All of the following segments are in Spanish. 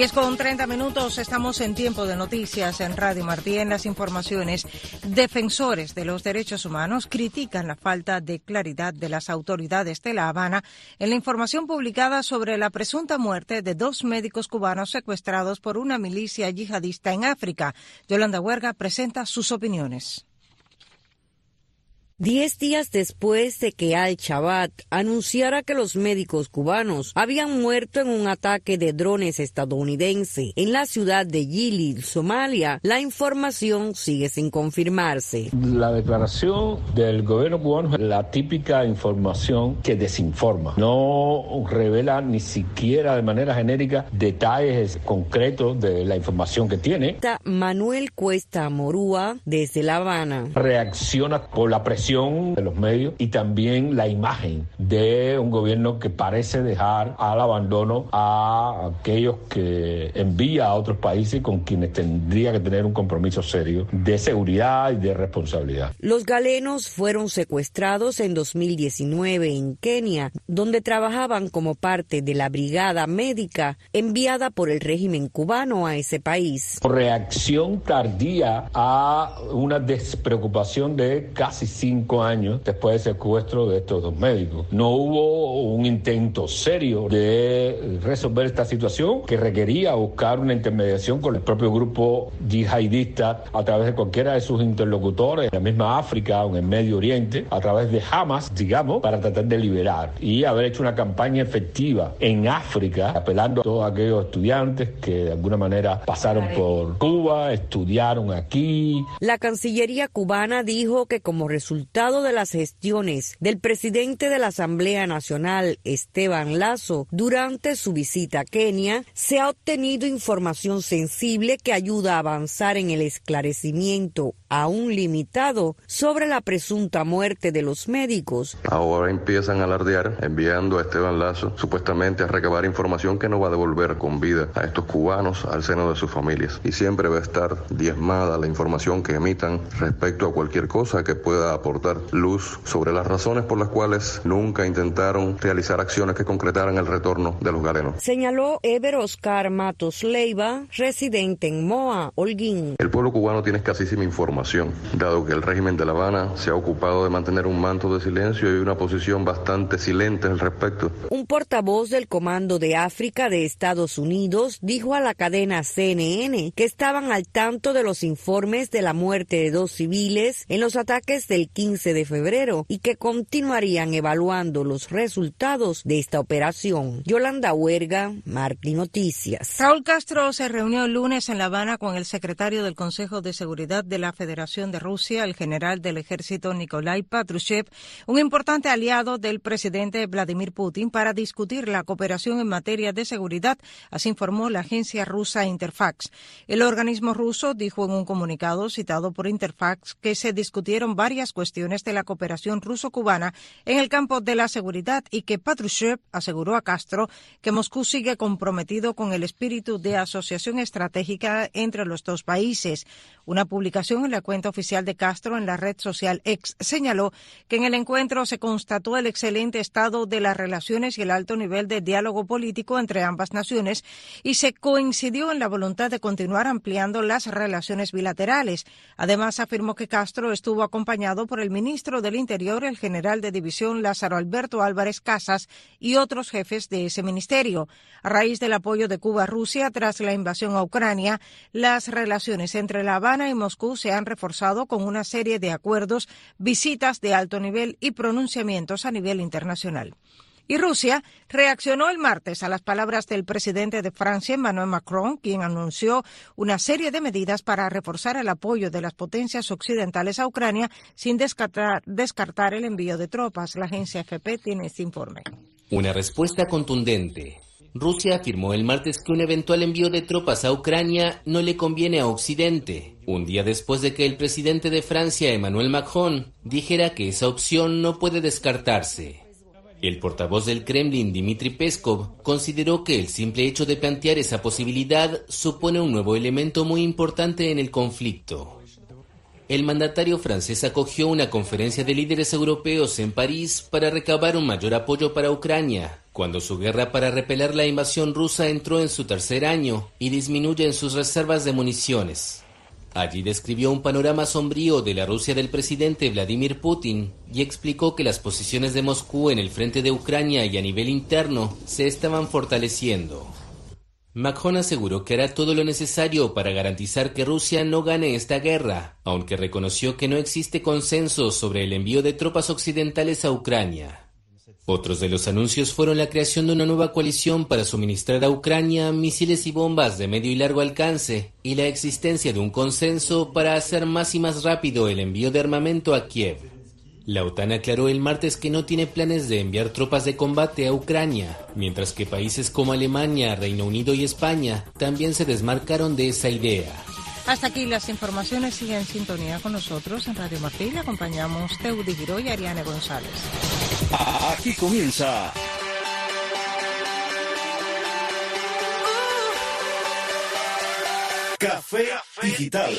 10 con 30 minutos, estamos en tiempo de noticias en Radio Martí. En las informaciones, defensores de los derechos humanos critican la falta de claridad de las autoridades de La Habana en la información publicada sobre la presunta muerte de dos médicos cubanos secuestrados por una milicia yihadista en África. Yolanda Huerga presenta sus opiniones. Diez días después de que Al-Shabaab anunciara que los médicos cubanos habían muerto en un ataque de drones estadounidense en la ciudad de Gili, Somalia, la información sigue sin confirmarse. La declaración del gobierno cubano es la típica información que desinforma. No revela ni siquiera de manera genérica detalles concretos de la información que tiene. Manuel Cuesta Morúa, desde La Habana. Reacciona por la presión de los medios y también la imagen de un gobierno que parece dejar al abandono a aquellos que envía a otros países con quienes tendría que tener un compromiso serio de seguridad y de responsabilidad. Los galenos fueron secuestrados en 2019 en Kenia, donde trabajaban como parte de la brigada médica enviada por el régimen cubano a ese país. Reacción tardía a una despreocupación de casi cinco años después del secuestro de estos dos médicos. No hubo un intento serio de resolver esta situación que requería buscar una intermediación con el propio grupo yihadista a través de cualquiera de sus interlocutores en la misma África o en el Medio Oriente, a través de Hamas, digamos, para tratar de liberar y haber hecho una campaña efectiva en África, apelando a todos aquellos estudiantes que de alguna manera pasaron por Cuba, estudiaron aquí. La Cancillería cubana dijo que como resultado de las gestiones del presidente de la Asamblea Nacional, Esteban Lazo, durante su visita a Kenia, se ha obtenido información sensible que ayuda a avanzar en el esclarecimiento aún limitado sobre la presunta muerte de los médicos. Ahora empiezan a alardear enviando a Esteban Lazo supuestamente a recabar información que no va a devolver con vida a estos cubanos al seno de sus familias. Y siempre va a estar diezmada la información que emitan respecto a cualquier cosa que pueda aportar luz sobre las razones por las cuales nunca intentaron realizar acciones que concretaran el retorno de los galenos. Señaló Eber Oscar Matos Leiva, residente en Moa, Holguín. El pueblo cubano tiene escasísima información, dado que el régimen de La Habana se ha ocupado de mantener un manto de silencio y una posición bastante silente al respecto. Un portavoz del Comando de África de Estados Unidos dijo a la cadena CNN que estaban al tanto de los informes de la muerte de dos civiles en los ataques del 15 de febrero y que continuarían evaluando los resultados de esta operación. Yolanda Huerga, Martín Noticias. Raúl Castro se reunió el lunes en La Habana con el secretario del Consejo de Seguridad de la Federación de Rusia, el general del ejército Nikolai Patrushev, un importante aliado del presidente Vladimir Putin, para discutir la cooperación en materia de seguridad, así informó la agencia rusa Interfax. El organismo ruso dijo en un comunicado citado por Interfax que se discutieron varias cuestiones de la cooperación ruso-cubana en el campo de la seguridad y que Patrushev aseguró a Castro que Moscú sigue comprometido con el espíritu de asociación estratégica entre los dos países. Una publicación en la cuenta oficial de Castro en la red social X señaló que en el encuentro se constató el excelente estado de las relaciones y el alto nivel de diálogo político entre ambas naciones y se coincidió en la voluntad de continuar ampliando las relaciones bilaterales. Además, afirmó que Castro estuvo acompañado por el ministro del Interior, el general de división Lázaro Alberto Álvarez Casas y otros jefes de ese ministerio. A raíz del apoyo de Cuba a Rusia tras la invasión a Ucrania, las relaciones entre La Habana y Moscú se han reforzado con una serie de acuerdos, visitas de alto nivel y pronunciamientos a nivel internacional. Y Rusia reaccionó el martes a las palabras del presidente de Francia, Emmanuel Macron, quien anunció una serie de medidas para reforzar el apoyo de las potencias occidentales a Ucrania sin descartar, el envío de tropas. La agencia FP tiene este informe. Una respuesta contundente Rusia afirmó el martes que un eventual envío de tropas a Ucrania no le conviene a Occidente, un día después de que el presidente de Francia, Emmanuel Macron, dijera que esa opción no puede descartarse. El portavoz del Kremlin, Dmitry Peskov, consideró que el simple hecho de plantear esa posibilidad supone un nuevo elemento muy importante en el conflicto el mandatario francés acogió una conferencia de líderes europeos en París para recabar un mayor apoyo para Ucrania, cuando su guerra para repeler la invasión rusa entró en su tercer año y disminuyen sus reservas de municiones. Allí describió un panorama sombrío de la Rusia del presidente Vladimir Putin y explicó que las posiciones de Moscú en el frente de Ucrania y a nivel interno se estaban fortaleciendo. Macron aseguró que hará todo lo necesario para garantizar que Rusia no gane esta guerra, aunque reconoció que no existe consenso sobre el envío de tropas occidentales a Ucrania. Otros de los anuncios fueron la creación de una nueva coalición para suministrar a Ucrania misiles y bombas de medio y largo alcance y la existencia de un consenso para hacer más y más rápido el envío de armamento a Kiev. La OTAN aclaró el martes que no tiene planes de enviar tropas de combate a Ucrania, mientras que países como Alemania, Reino Unido y España también se desmarcaron de esa idea. Hasta aquí las informaciones. Sigue en sintonía con nosotros en Radio Martín. Le acompañamos Teudi Giro y Ariane González. Aquí comienza. Café, Digital.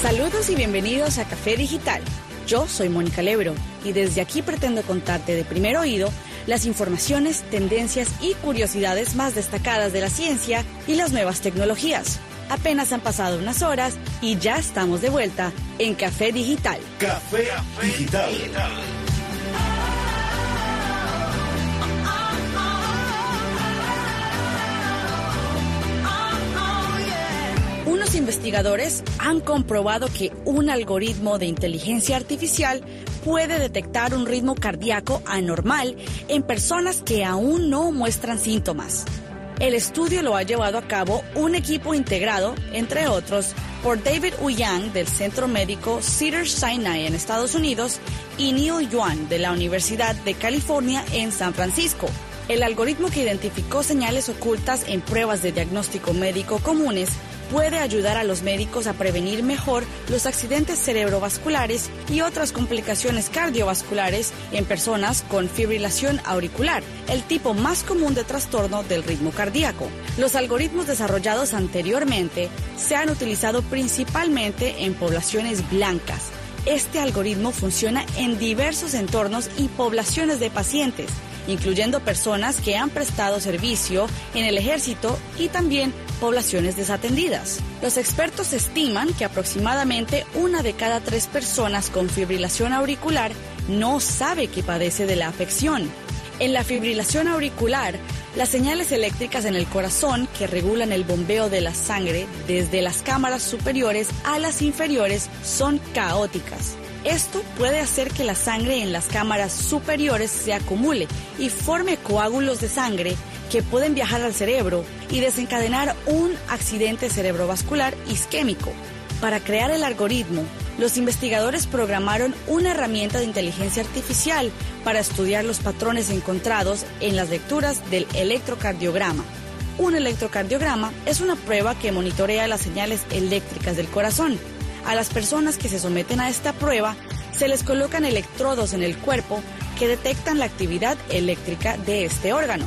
Saludos y bienvenidos a Café Digital yo soy Mónica Lebro y desde aquí pretendo contarte de primer oído las informaciones, tendencias y curiosidades más destacadas de la ciencia y las nuevas tecnologías. Apenas han pasado unas horas y ya estamos de vuelta en Café Digital. Café, Digital. Investigadores han comprobado que un algoritmo de inteligencia artificial puede detectar un ritmo cardíaco anormal en personas que aún no muestran síntomas. El estudio lo ha llevado a cabo un equipo integrado, entre otros, por David Uyang del Centro Médico Cedars-Sinai en Estados Unidos y Neil Yuan de la Universidad de California en San Francisco. El algoritmo que identificó señales ocultas en pruebas de diagnóstico médico comunes puede ayudar a los médicos a prevenir mejor los accidentes cerebrovasculares y otras complicaciones cardiovasculares en personas con fibrilación auricular, el tipo más común de trastorno del ritmo cardíaco. Los algoritmos desarrollados anteriormente se han utilizado principalmente en poblaciones blancas. Este algoritmo funciona en diversos entornos y poblaciones de pacientes incluyendo personas que han prestado servicio en el ejército y también poblaciones desatendidas. Los expertos estiman que aproximadamente una de cada tres personas con fibrilación auricular no sabe que padece de la afección. En la fibrilación auricular, las señales eléctricas en el corazón que regulan el bombeo de la sangre desde las cámaras superiores a las inferiores son caóticas. Esto puede hacer que la sangre en las cámaras superiores se acumule y forme coágulos de sangre que pueden viajar al cerebro y desencadenar un accidente cerebrovascular isquémico. Para crear el algoritmo, los investigadores programaron una herramienta de inteligencia artificial para estudiar los patrones encontrados en las lecturas del electrocardiograma. Un electrocardiograma es una prueba que monitorea las señales eléctricas del corazón a las personas que se someten a esta prueba se les colocan electrodos en el cuerpo que detectan la actividad eléctrica de este órgano.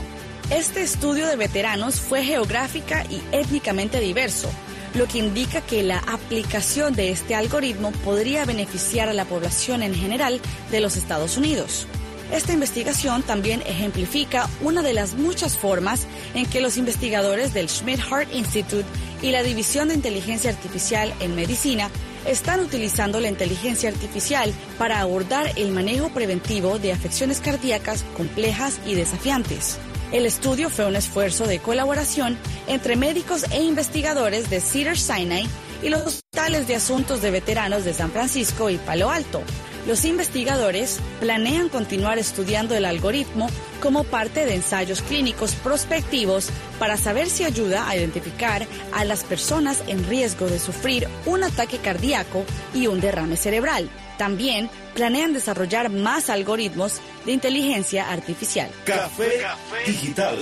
Este estudio de veteranos fue geográfica y étnicamente diverso, lo que indica que la aplicación de este algoritmo podría beneficiar a la población en general de los Estados Unidos. Esta investigación también ejemplifica una de las muchas formas en que los investigadores del Schmidt Heart Institute y la División de Inteligencia Artificial en Medicina están utilizando la inteligencia artificial para abordar el manejo preventivo de afecciones cardíacas complejas y desafiantes. El estudio fue un esfuerzo de colaboración entre médicos e investigadores de Cedars-Sinai y los hospitales de asuntos de veteranos de San Francisco y Palo Alto, los investigadores planean continuar estudiando el algoritmo como parte de ensayos clínicos prospectivos para saber si ayuda a identificar a las personas en riesgo de sufrir un ataque cardíaco y un derrame cerebral. También planean desarrollar más algoritmos de inteligencia artificial. Café, digital.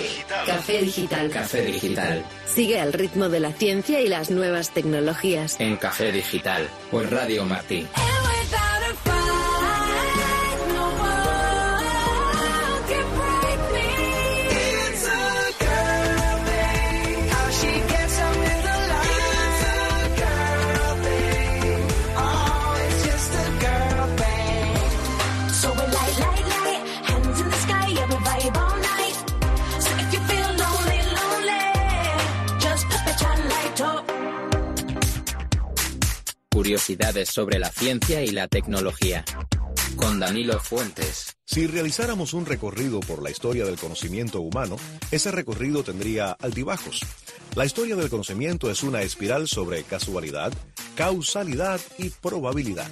Café digital. Café digital. Sigue al ritmo de la ciencia y las nuevas tecnologías. En Café Digital por Radio Martín. Sobre la ciencia y la tecnología. Con Danilo Fuentes. Si realizáramos un recorrido por la historia del conocimiento humano, ese recorrido tendría altibajos. La historia del conocimiento es una espiral sobre casualidad, causalidad y probabilidad.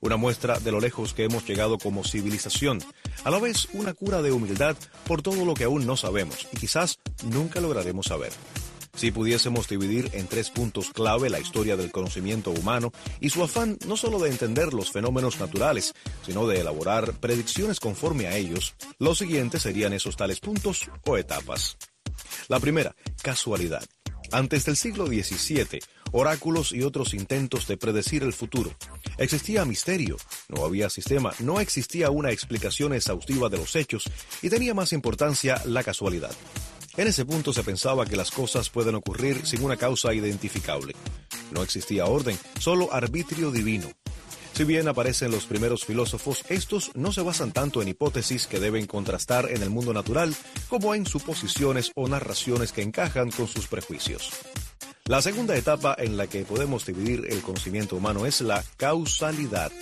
Una muestra de lo lejos que hemos llegado como civilización, a la vez una cura de humildad por todo lo que aún no sabemos y quizás nunca lograremos saber. Si pudiésemos dividir en tres puntos clave la historia del conocimiento humano y su afán no solo de entender los fenómenos naturales, sino de elaborar predicciones conforme a ellos, los siguientes serían esos tales puntos o etapas. La primera, casualidad. Antes del siglo XVII, oráculos y otros intentos de predecir el futuro. Existía misterio, no había sistema, no existía una explicación exhaustiva de los hechos y tenía más importancia la casualidad. En ese punto se pensaba que las cosas pueden ocurrir sin una causa identificable. No existía orden, solo arbitrio divino. Si bien aparecen los primeros filósofos, estos no se basan tanto en hipótesis que deben contrastar en el mundo natural como en suposiciones o narraciones que encajan con sus prejuicios. La segunda etapa en la que podemos dividir el conocimiento humano es la causalidad.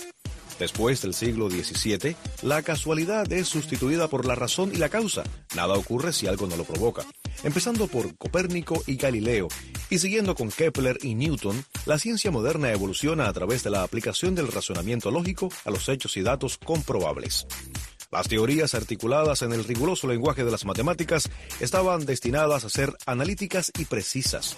Después del siglo XVII, la casualidad es sustituida por la razón y la causa. Nada ocurre si algo no lo provoca. Empezando por Copérnico y Galileo, y siguiendo con Kepler y Newton, la ciencia moderna evoluciona a través de la aplicación del razonamiento lógico a los hechos y datos comprobables. Las teorías articuladas en el riguroso lenguaje de las matemáticas estaban destinadas a ser analíticas y precisas.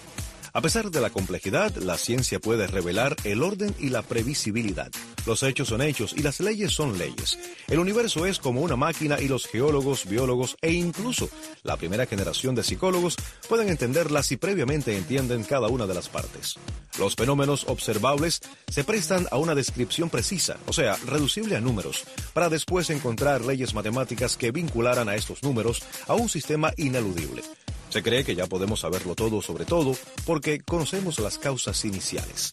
A pesar de la complejidad, la ciencia puede revelar el orden y la previsibilidad. Los hechos son hechos y las leyes son leyes. El universo es como una máquina y los geólogos, biólogos e incluso la primera generación de psicólogos pueden entenderla si previamente entienden cada una de las partes. Los fenómenos observables se prestan a una descripción precisa, o sea, reducible a números, para después encontrar leyes matemáticas que vincularan a estos números a un sistema ineludible. Se cree que ya podemos saberlo todo sobre todo porque conocemos las causas iniciales.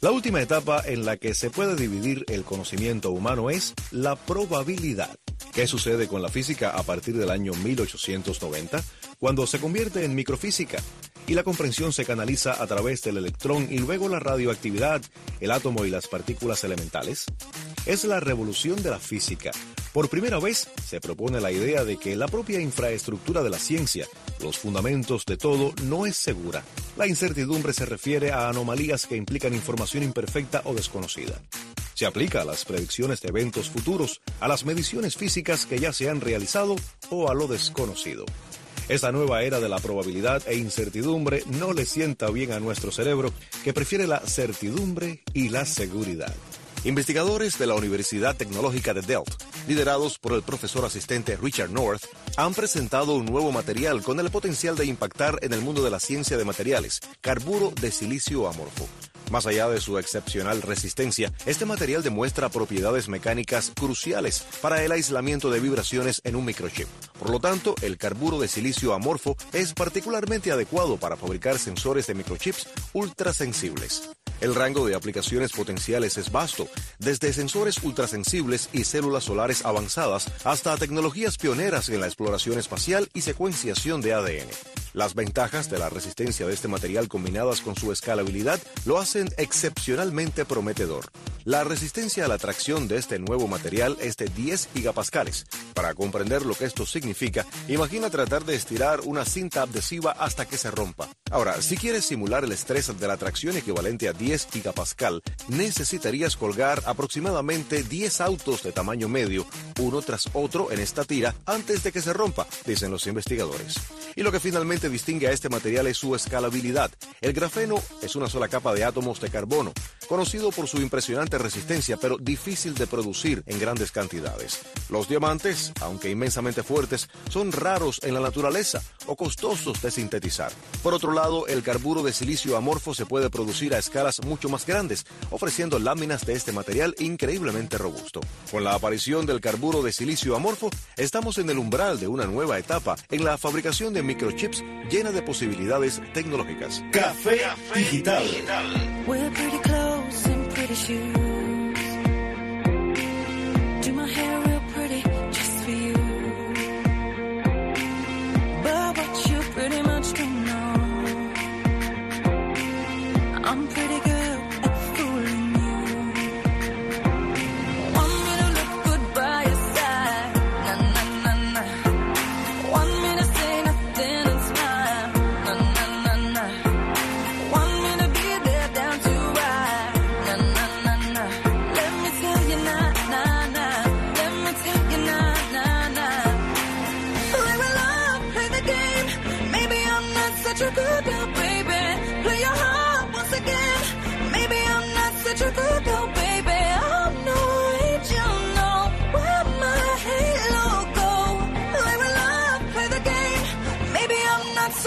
La última etapa en la que se puede dividir el conocimiento humano es la probabilidad. ¿Qué sucede con la física a partir del año 1890, cuando se convierte en microfísica y la comprensión se canaliza a través del electrón y luego la radioactividad, el átomo y las partículas elementales? Es la revolución de la física, por primera vez se propone la idea de que la propia infraestructura de la ciencia, los fundamentos de todo, no es segura. La incertidumbre se refiere a anomalías que implican información imperfecta o desconocida. Se aplica a las predicciones de eventos futuros, a las mediciones físicas que ya se han realizado o a lo desconocido. Esta nueva era de la probabilidad e incertidumbre no le sienta bien a nuestro cerebro, que prefiere la certidumbre y la seguridad. Investigadores de la Universidad Tecnológica de Delft, liderados por el profesor asistente Richard North, han presentado un nuevo material con el potencial de impactar en el mundo de la ciencia de materiales, carburo de silicio amorfo. Más allá de su excepcional resistencia, este material demuestra propiedades mecánicas cruciales para el aislamiento de vibraciones en un microchip. Por lo tanto, el carburo de silicio amorfo es particularmente adecuado para fabricar sensores de microchips ultrasensibles. El rango de aplicaciones potenciales es vasto, desde sensores ultrasensibles y células solares avanzadas hasta tecnologías pioneras en la exploración espacial y secuenciación de ADN. Las ventajas de la resistencia de este material combinadas con su escalabilidad lo hacen excepcionalmente prometedor. La resistencia a la tracción de este nuevo material es de 10 gigapascales. Para comprender lo que esto significa, imagina tratar de estirar una cinta adhesiva hasta que se rompa. Ahora, si quieres simular el estrés de la tracción equivalente a 10 gigapascal, necesitarías colgar aproximadamente 10 autos de tamaño medio, uno tras otro en esta tira, antes de que se rompa, dicen los investigadores. Y lo que finalmente distingue a este material es su escalabilidad. El grafeno es una sola capa de átomos de carbono, conocido por su impresionante resistencia, pero difícil de producir en grandes cantidades. Los diamantes, aunque inmensamente fuertes, son raros en la naturaleza o costosos de sintetizar. Por otro lado, el carburo de silicio amorfo se puede producir a escalas mucho más grandes, ofreciendo láminas de este material increíblemente robusto. Con la aparición del carburo de silicio amorfo, estamos en el umbral de una nueva etapa en la fabricación de microchips llena de posibilidades tecnológicas. Café Digital. Digital.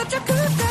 such a good.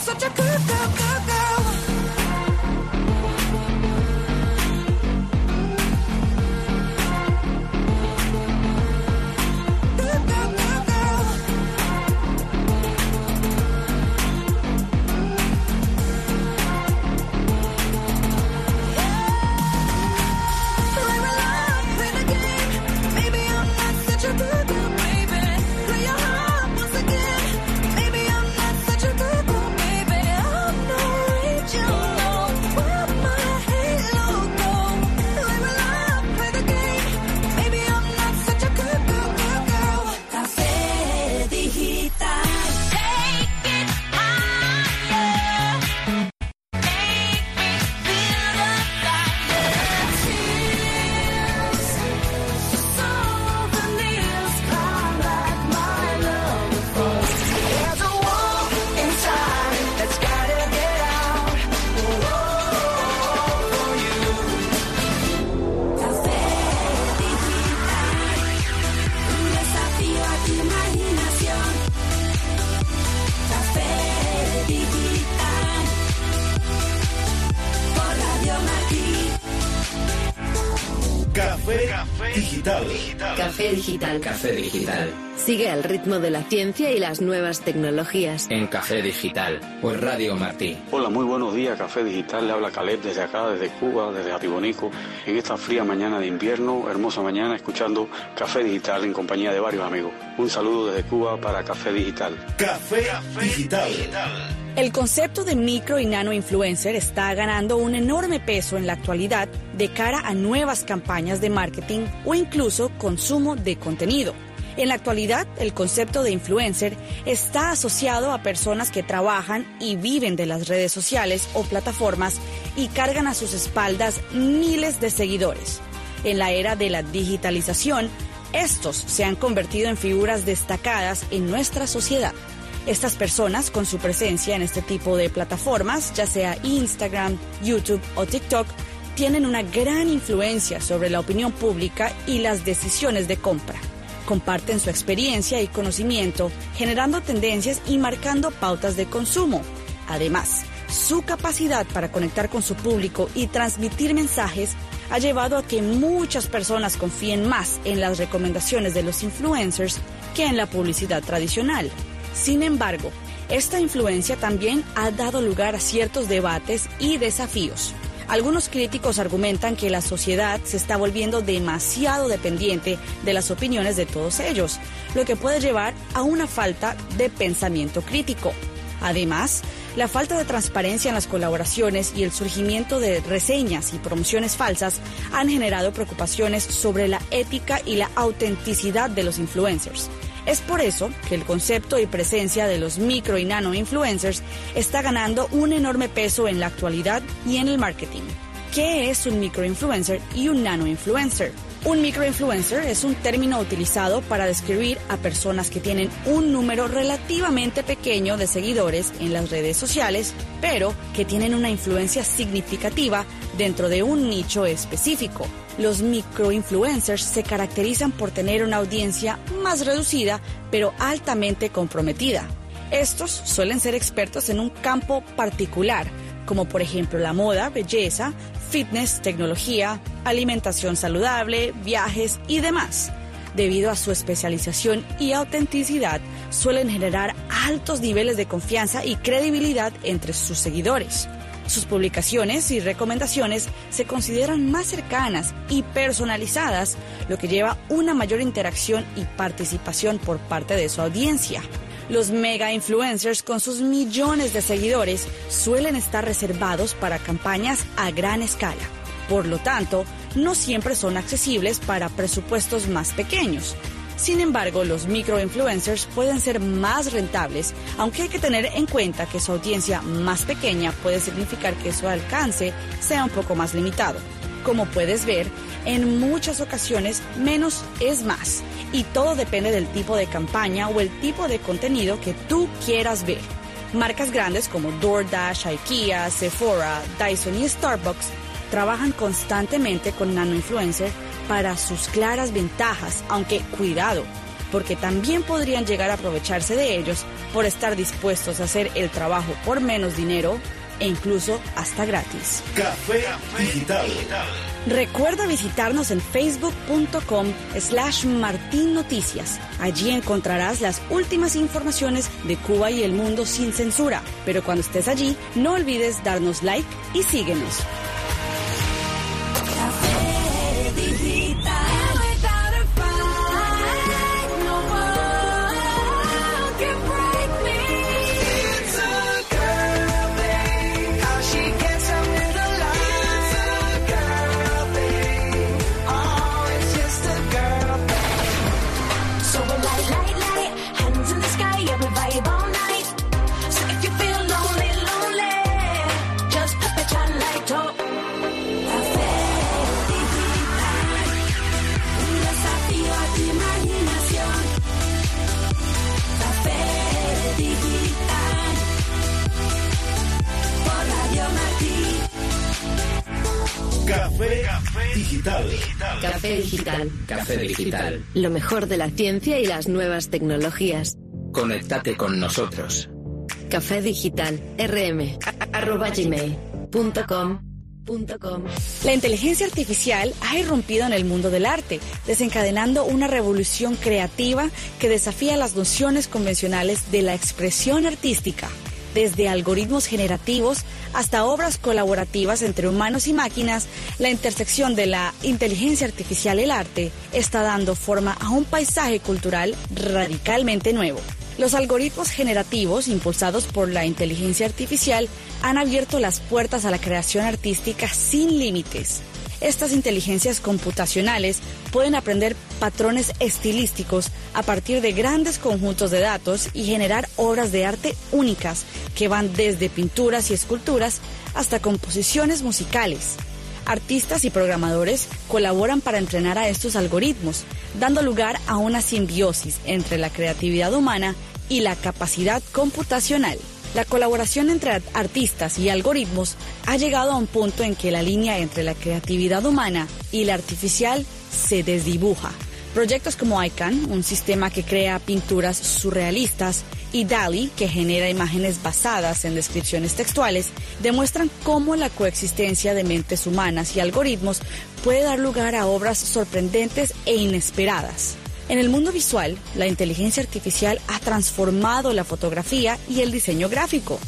such a good girl. good. Café Digital. Sigue al ritmo de la ciencia y las nuevas tecnologías. En Café Digital, por Radio Martí. Hola, muy buenos días, Café Digital. Le habla Caleb desde acá, desde Cuba, desde Atibonico, en esta fría mañana de invierno, hermosa mañana, escuchando Café Digital en compañía de varios amigos. Un saludo desde Cuba para Café Digital. Café, Digital. El concepto de micro y nano influencer está ganando un enorme peso en la actualidad de cara a nuevas campañas de marketing o incluso consumo de contenido. En la actualidad, el concepto de influencer está asociado a personas que trabajan y viven de las redes sociales o plataformas y cargan a sus espaldas miles de seguidores. En la era de la digitalización, estos se han convertido en figuras destacadas en nuestra sociedad. Estas personas, con su presencia en este tipo de plataformas, ya sea Instagram, YouTube o TikTok, tienen una gran influencia sobre la opinión pública y las decisiones de compra comparten su experiencia y conocimiento, generando tendencias y marcando pautas de consumo. Además, su capacidad para conectar con su público y transmitir mensajes ha llevado a que muchas personas confíen más en las recomendaciones de los influencers que en la publicidad tradicional. Sin embargo, esta influencia también ha dado lugar a ciertos debates y desafíos. Algunos críticos argumentan que la sociedad se está volviendo demasiado dependiente de las opiniones de todos ellos, lo que puede llevar a una falta de pensamiento crítico. Además, la falta de transparencia en las colaboraciones y el surgimiento de reseñas y promociones falsas han generado preocupaciones sobre la ética y la autenticidad de los influencers. Es por eso que el concepto y presencia de los micro y nano influencers está ganando un enorme peso en la actualidad y en el marketing. ¿Qué es un microinfluencer y un nano influencer? Un microinfluencer es un término utilizado para describir a personas que tienen un número relativamente pequeño de seguidores en las redes sociales, pero que tienen una influencia significativa dentro de un nicho específico. Los microinfluencers se caracterizan por tener una audiencia más reducida, pero altamente comprometida. Estos suelen ser expertos en un campo particular, como por ejemplo la moda, belleza, fitness, tecnología, alimentación saludable, viajes y demás. Debido a su especialización y autenticidad, suelen generar altos niveles de confianza y credibilidad entre sus seguidores. Sus publicaciones y recomendaciones se consideran más cercanas y personalizadas, lo que lleva una mayor interacción y participación por parte de su audiencia. Los mega influencers con sus millones de seguidores suelen estar reservados para campañas a gran escala. Por lo tanto, no siempre son accesibles para presupuestos más pequeños. Sin embargo, los microinfluencers pueden ser más rentables, aunque hay que tener en cuenta que su audiencia más pequeña puede significar que su alcance sea un poco más limitado. Como puedes ver, en muchas ocasiones menos es más y todo depende del tipo de campaña o el tipo de contenido que tú quieras ver. Marcas grandes como DoorDash, IKEA, Sephora, Dyson y Starbucks trabajan constantemente con nanoinfluencers para sus claras ventajas, aunque cuidado, porque también podrían llegar a aprovecharse de ellos por estar dispuestos a hacer el trabajo por menos dinero e incluso hasta gratis. Café Digital. Recuerda visitarnos en facebook.com slash Martín Noticias. Allí encontrarás las últimas informaciones de Cuba y el mundo sin censura. Pero cuando estés allí, no olvides darnos like y síguenos. Digital. Café Digital. Lo mejor de la ciencia y las nuevas tecnologías. Conéctate con nosotros. Café Digital. rm. arroba gmail.com. La inteligencia artificial ha irrumpido en el mundo del arte, desencadenando una revolución creativa que desafía las nociones convencionales de la expresión artística desde algoritmos generativos hasta obras colaborativas entre humanos y máquinas, la intersección de la inteligencia artificial y el arte está dando forma a un paisaje cultural radicalmente nuevo. Los algoritmos generativos impulsados por la inteligencia artificial han abierto las puertas a la creación artística sin límites. Estas inteligencias computacionales pueden aprender patrones estilísticos a partir de grandes conjuntos de datos y generar obras de arte únicas que van desde pinturas y esculturas hasta composiciones musicales. Artistas y programadores colaboran para entrenar a estos algoritmos, dando lugar a una simbiosis entre la creatividad humana y la capacidad computacional. La colaboración entre artistas y algoritmos ha llegado a un punto en que la línea entre la creatividad humana y la artificial se desdibuja. Proyectos como ICANN, un sistema que crea pinturas surrealistas, y DALI, que genera imágenes basadas en descripciones textuales, demuestran cómo la coexistencia de mentes humanas y algoritmos puede dar lugar a obras sorprendentes e inesperadas. En el mundo visual, la inteligencia artificial ha transformado la fotografía y el diseño gráfico.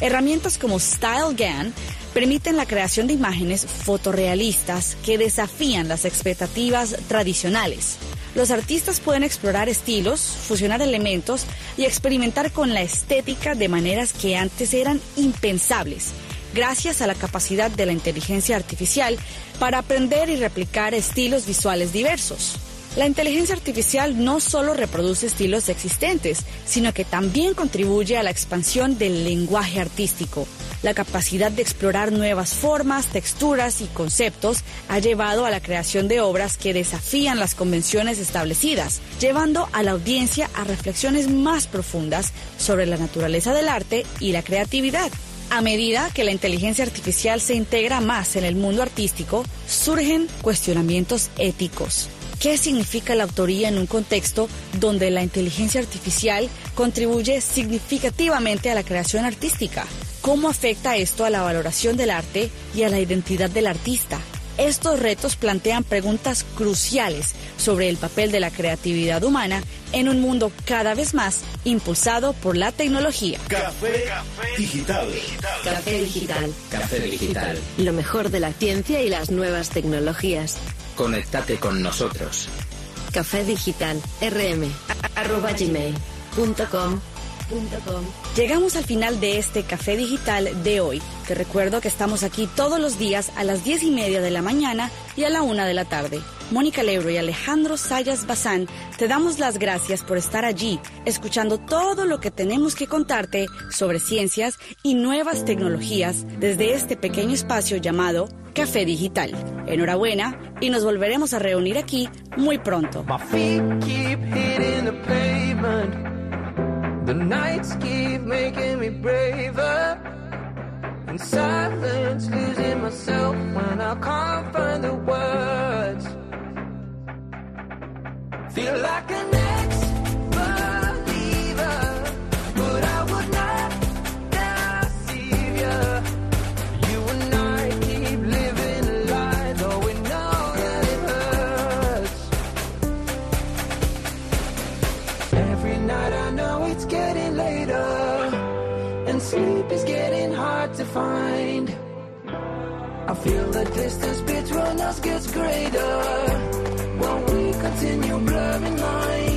Herramientas como StyleGAN permiten la creación de imágenes fotorrealistas que desafían las expectativas tradicionales. Los artistas pueden explorar estilos, fusionar elementos y experimentar con la estética de maneras que antes eran impensables, gracias a la capacidad de la inteligencia artificial para aprender y replicar estilos visuales diversos. La inteligencia artificial no solo reproduce estilos existentes, sino que también contribuye a la expansión del lenguaje artístico. La capacidad de explorar nuevas formas, texturas y conceptos ha llevado a la creación de obras que desafían las convenciones establecidas, llevando a la audiencia a reflexiones más profundas sobre la naturaleza del arte y la creatividad. A medida que la inteligencia artificial se integra más en el mundo artístico, surgen cuestionamientos éticos. ¿Qué significa la autoría en un contexto donde la inteligencia artificial contribuye significativamente a la creación artística? ¿Cómo afecta esto a la valoración del arte y a la identidad del artista? Estos retos plantean preguntas cruciales sobre el papel de la creatividad humana en un mundo cada vez más impulsado por la tecnología. Café, digital. Café digital. Café digital. Lo mejor de la ciencia y las nuevas tecnologías. Conéctate con nosotros. Café digital. rm. arroba gmail.com Llegamos al final de este café digital de hoy. Te recuerdo que estamos aquí todos los días a las diez y media de la mañana y a la una de la tarde. Mónica Lebro y Alejandro Sayas Bazán te damos las gracias por estar allí, escuchando todo lo que tenemos que contarte sobre ciencias y nuevas tecnologías desde este pequeño espacio llamado Café Digital. Enhorabuena y nos volveremos a reunir aquí muy pronto. The nights keep making me braver. In silence, losing myself when I can't find the words. Feel like an ex-believer, but I would not deceive you. You and I keep living a lie, though we know that it hurts. Every night I know it's getting later, and sleep is getting hard to find. I feel the distance between us gets greater we continue blurring lines.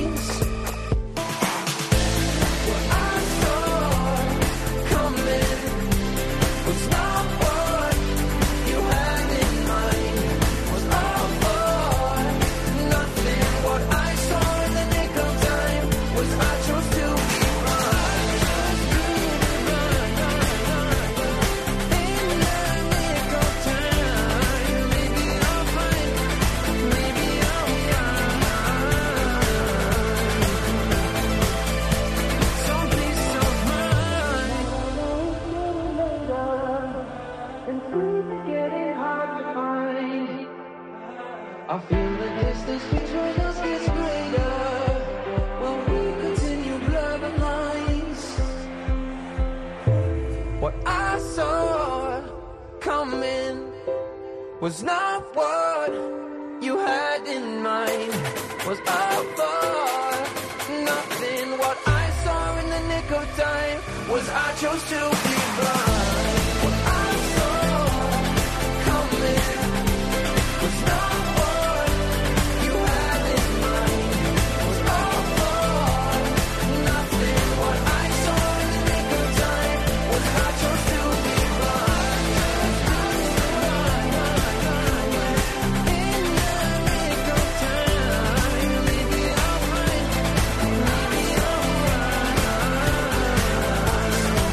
When we continue blurring lines. What I saw coming Was not what you had in mind. Was over nothing. What I saw in the nick of time was I chose to be blind.